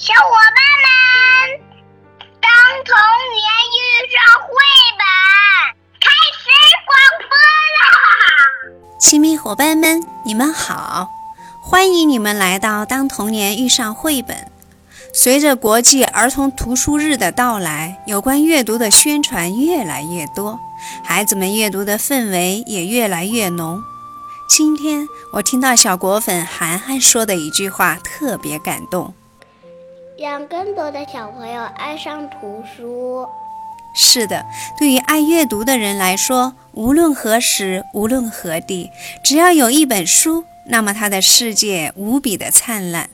小伙伴们，当童年遇上绘本，开始广播啦！亲密伙伴们，你们好，欢迎你们来到《当童年遇上绘本》。随着国际儿童图书日的到来，有关阅读的宣传越来越多，孩子们阅读的氛围也越来越浓。今天我听到小果粉涵涵说的一句话，特别感动。让更多的小朋友爱上图书。是的，对于爱阅读的人来说，无论何时，无论何地，只要有一本书，那么他的世界无比的灿烂。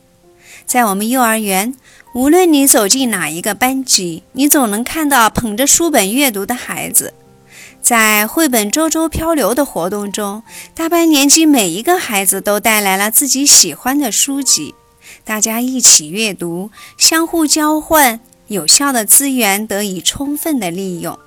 在我们幼儿园，无论你走进哪一个班级，你总能看到捧着书本阅读的孩子。在绘本周周漂流的活动中，大班年级每一个孩子都带来了自己喜欢的书籍。大家一起阅读，相互交换，有效的资源得以充分的利用，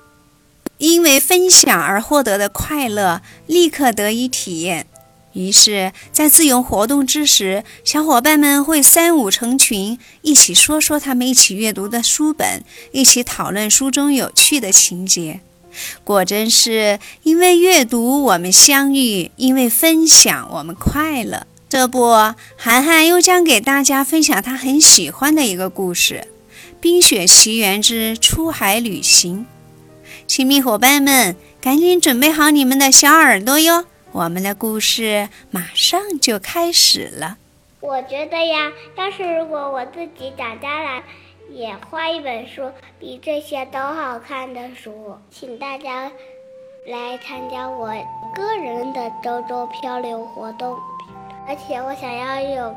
因为分享而获得的快乐立刻得以体验。于是，在自由活动之时，小伙伴们会三五成群，一起说说他们一起阅读的书本，一起讨论书中有趣的情节。果真是因为阅读我们相遇，因为分享我们快乐。这不，涵涵又将给大家分享她很喜欢的一个故事《冰雪奇缘之出海旅行》。亲密伙伴们，赶紧准备好你们的小耳朵哟！我们的故事马上就开始了。我觉得呀，要是如果我自己长大了，也画一本书，比这些都好看的书，请大家来参加我个人的周周漂流活动。而且我想要有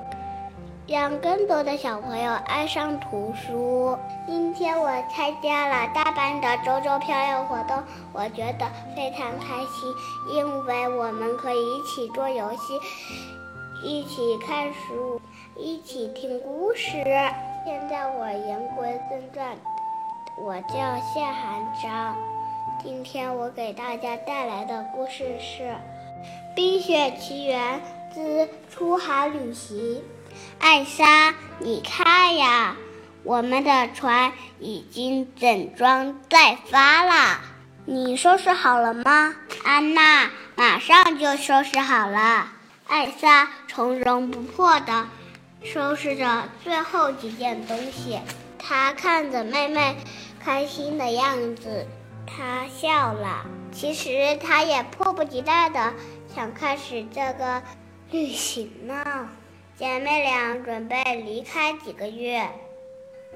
让更多的小朋友爱上图书。今天我参加了大班的周周漂流活动，我觉得非常开心，因为我们可以一起做游戏，一起看书，一起听故事。现在我言归正传，我叫谢寒章，今天我给大家带来的故事是《冰雪奇缘》。之出海旅行，艾莎，你看呀，我们的船已经整装待发了。你收拾好了吗？安娜马上就收拾好了。艾莎从容不迫地收拾着最后几件东西，她看着妹妹开心的样子，她笑了。其实她也迫不及待地想开始这个。旅行呢，姐妹俩准备离开几个月，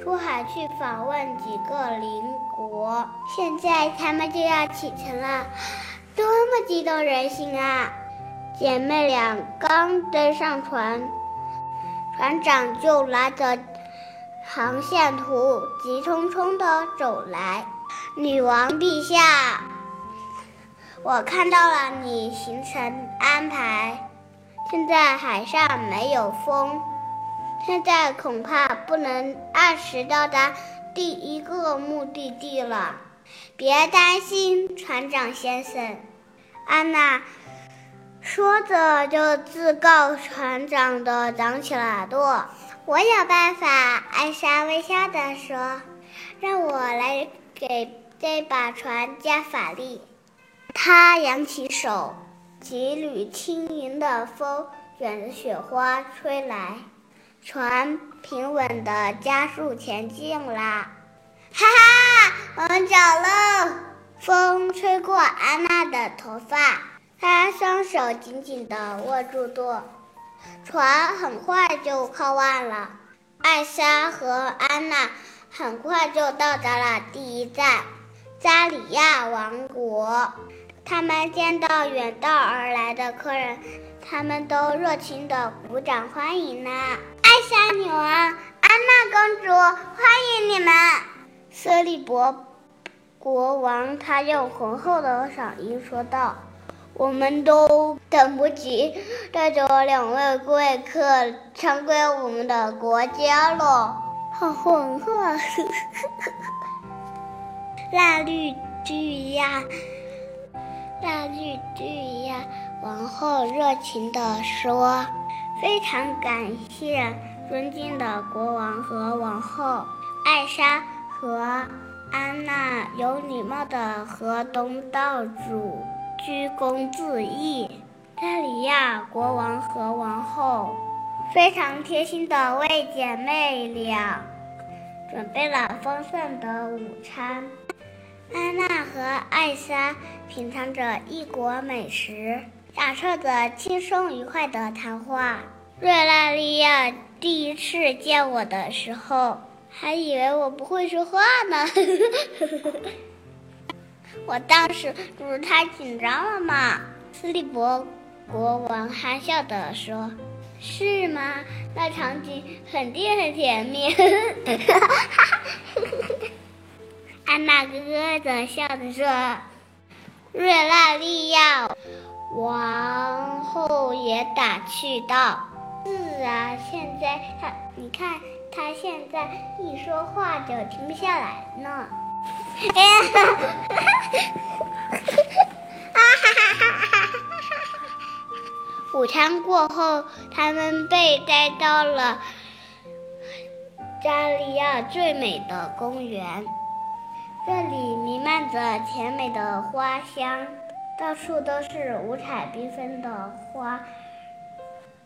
出海去访问几个邻国。现在他们就要启程了，多么激动人心啊！姐妹俩刚登上船，船长就拿着航线图，急匆匆地走来。女王陛下，我看到了你行程安排。现在海上没有风，现在恐怕不能按时到达第一个目的地了。别担心，船长先生。安娜说着就自告船长的长起了耳朵。我有办法，艾莎微笑地说：“让我来给这把船加法力。”她扬起手。几缕轻盈的风卷着雪花吹来，船平稳地加速前进啦！哈哈，我们走喽！风吹过安娜的头发，她双手紧紧地握住舵，船很快就靠岸了。艾莎和安娜很快就到达了第一站——扎里亚王国。他们见到远道而来的客人，他们都热情地鼓掌欢迎呢。艾莎女王、安娜公主，欢迎你们！瑟利伯国王他用浑厚的嗓音说道：“我们都等不及带着两位贵客参观我们的国家了。”好浑厚啊！蜡绿巨呀！大绿巨鸭王后热情地说：“非常感谢尊敬的国王和王后艾莎和安娜有礼貌地和东道主鞠躬致意。加里亚国王和王后非常贴心地为姐妹俩准备了丰盛的午餐。安娜和艾莎品尝着异国美食，享受着轻松愉快的谈话。瑞拉利亚第一次见我的时候，还以为我不会说话呢。我当时不是太紧张了吗？斯利伯国王憨笑地说：“是吗？那场景肯定很甜蜜。” 安娜咯咯的笑着说：“瑞拉利亚王后也打趣道：‘是啊，现在他，你看他现在一说话就停不下来呢。’哎呀，哈哈哈哈午餐过后，他们被带到了加利亚最美的公园。这里弥漫着甜美的花香，到处都是五彩缤纷的花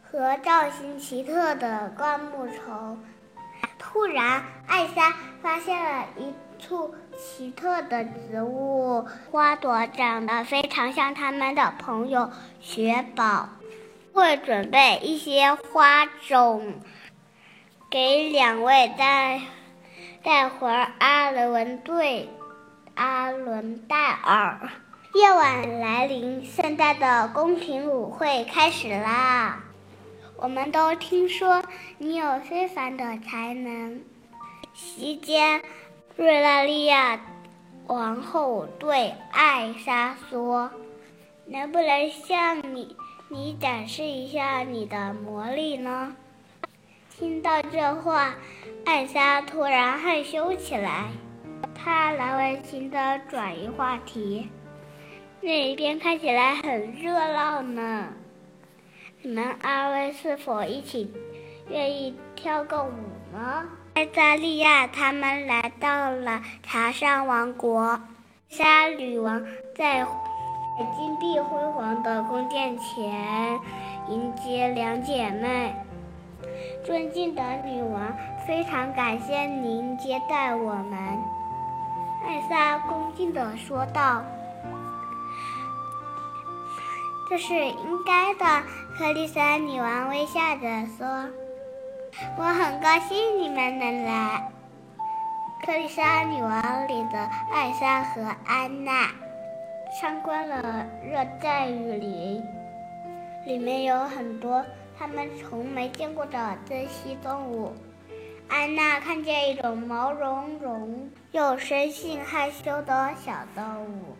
和造型奇特的灌木丛。突然，艾莎发现了一簇奇特的植物，花朵长得非常像他们的朋友雪宝。会准备一些花种给两位带。带回阿伦对阿伦戴尔。夜晚来临，盛大的宫廷舞会开始啦！我们都听说你有非凡的才能。席间，瑞拉利亚王后对艾莎说：“能不能向你你展示一下你的魔力呢？”听到这话，艾莎突然害羞起来。她难为情地转移话题：“那一边看起来很热闹呢，你们二位是否一起愿意跳个舞呢？”艾莎利亚他们来到了茶山王国，莎女王在金碧辉煌的宫殿前迎接两姐妹。尊敬的女王，非常感谢您接待我们。”艾莎恭敬地说道。“这是应该的。”克丽莎女王微笑着说。“我很高兴你们能来。”克丽莎女王领着艾莎和安娜参观了热带雨林，里面有很多。他们从没见过的珍稀动物。安娜看见一种毛茸茸又生性害羞的小动物。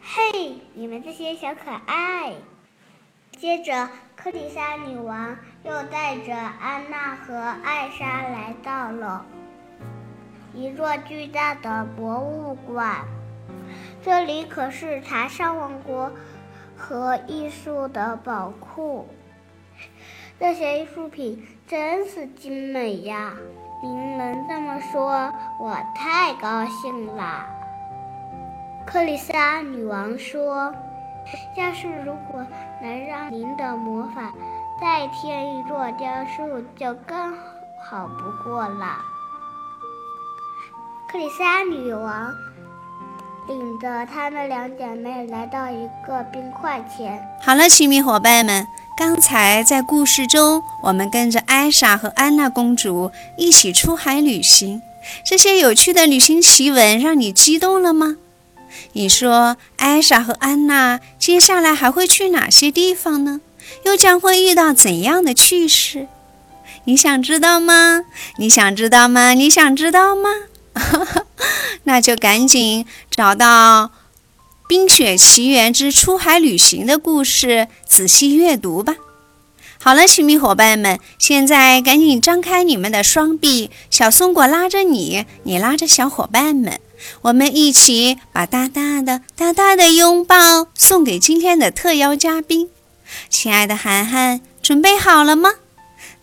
嘿，你们这些小可爱！接着，克里莎女王又带着安娜和艾莎来到了一座巨大的博物馆。这里可是茶商王国和艺术的宝库。这些艺术品真是精美呀！您能这么说，我太高兴了。克里莎女王说：“要是如果能让您的魔法再添一座雕塑，就更好不过了。”克里莎女王领着她们两姐妹来到一个冰块前。好了，亲密伙伴们。刚才在故事中，我们跟着艾莎和安娜公主一起出海旅行。这些有趣的旅行奇闻让你激动了吗？你说，艾莎和安娜接下来还会去哪些地方呢？又将会遇到怎样的趣事？你想知道吗？你想知道吗？你想知道吗？那就赶紧找到。《冰雪奇缘之出海旅行》的故事，仔细阅读吧。好了，亲密伙伴们，现在赶紧张开你们的双臂，小松果拉着你，你拉着小伙伴们，我们一起把大大的、大大的拥抱送给今天的特邀嘉宾。亲爱的涵涵，准备好了吗？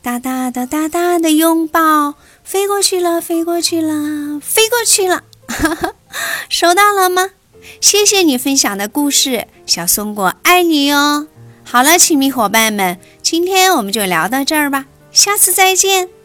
大大的、大大的拥抱，飞过去了，飞过去了，飞过去了。哈 哈收到了吗？谢谢你分享的故事，小松果爱你哟。好了，亲密伙伴们，今天我们就聊到这儿吧，下次再见。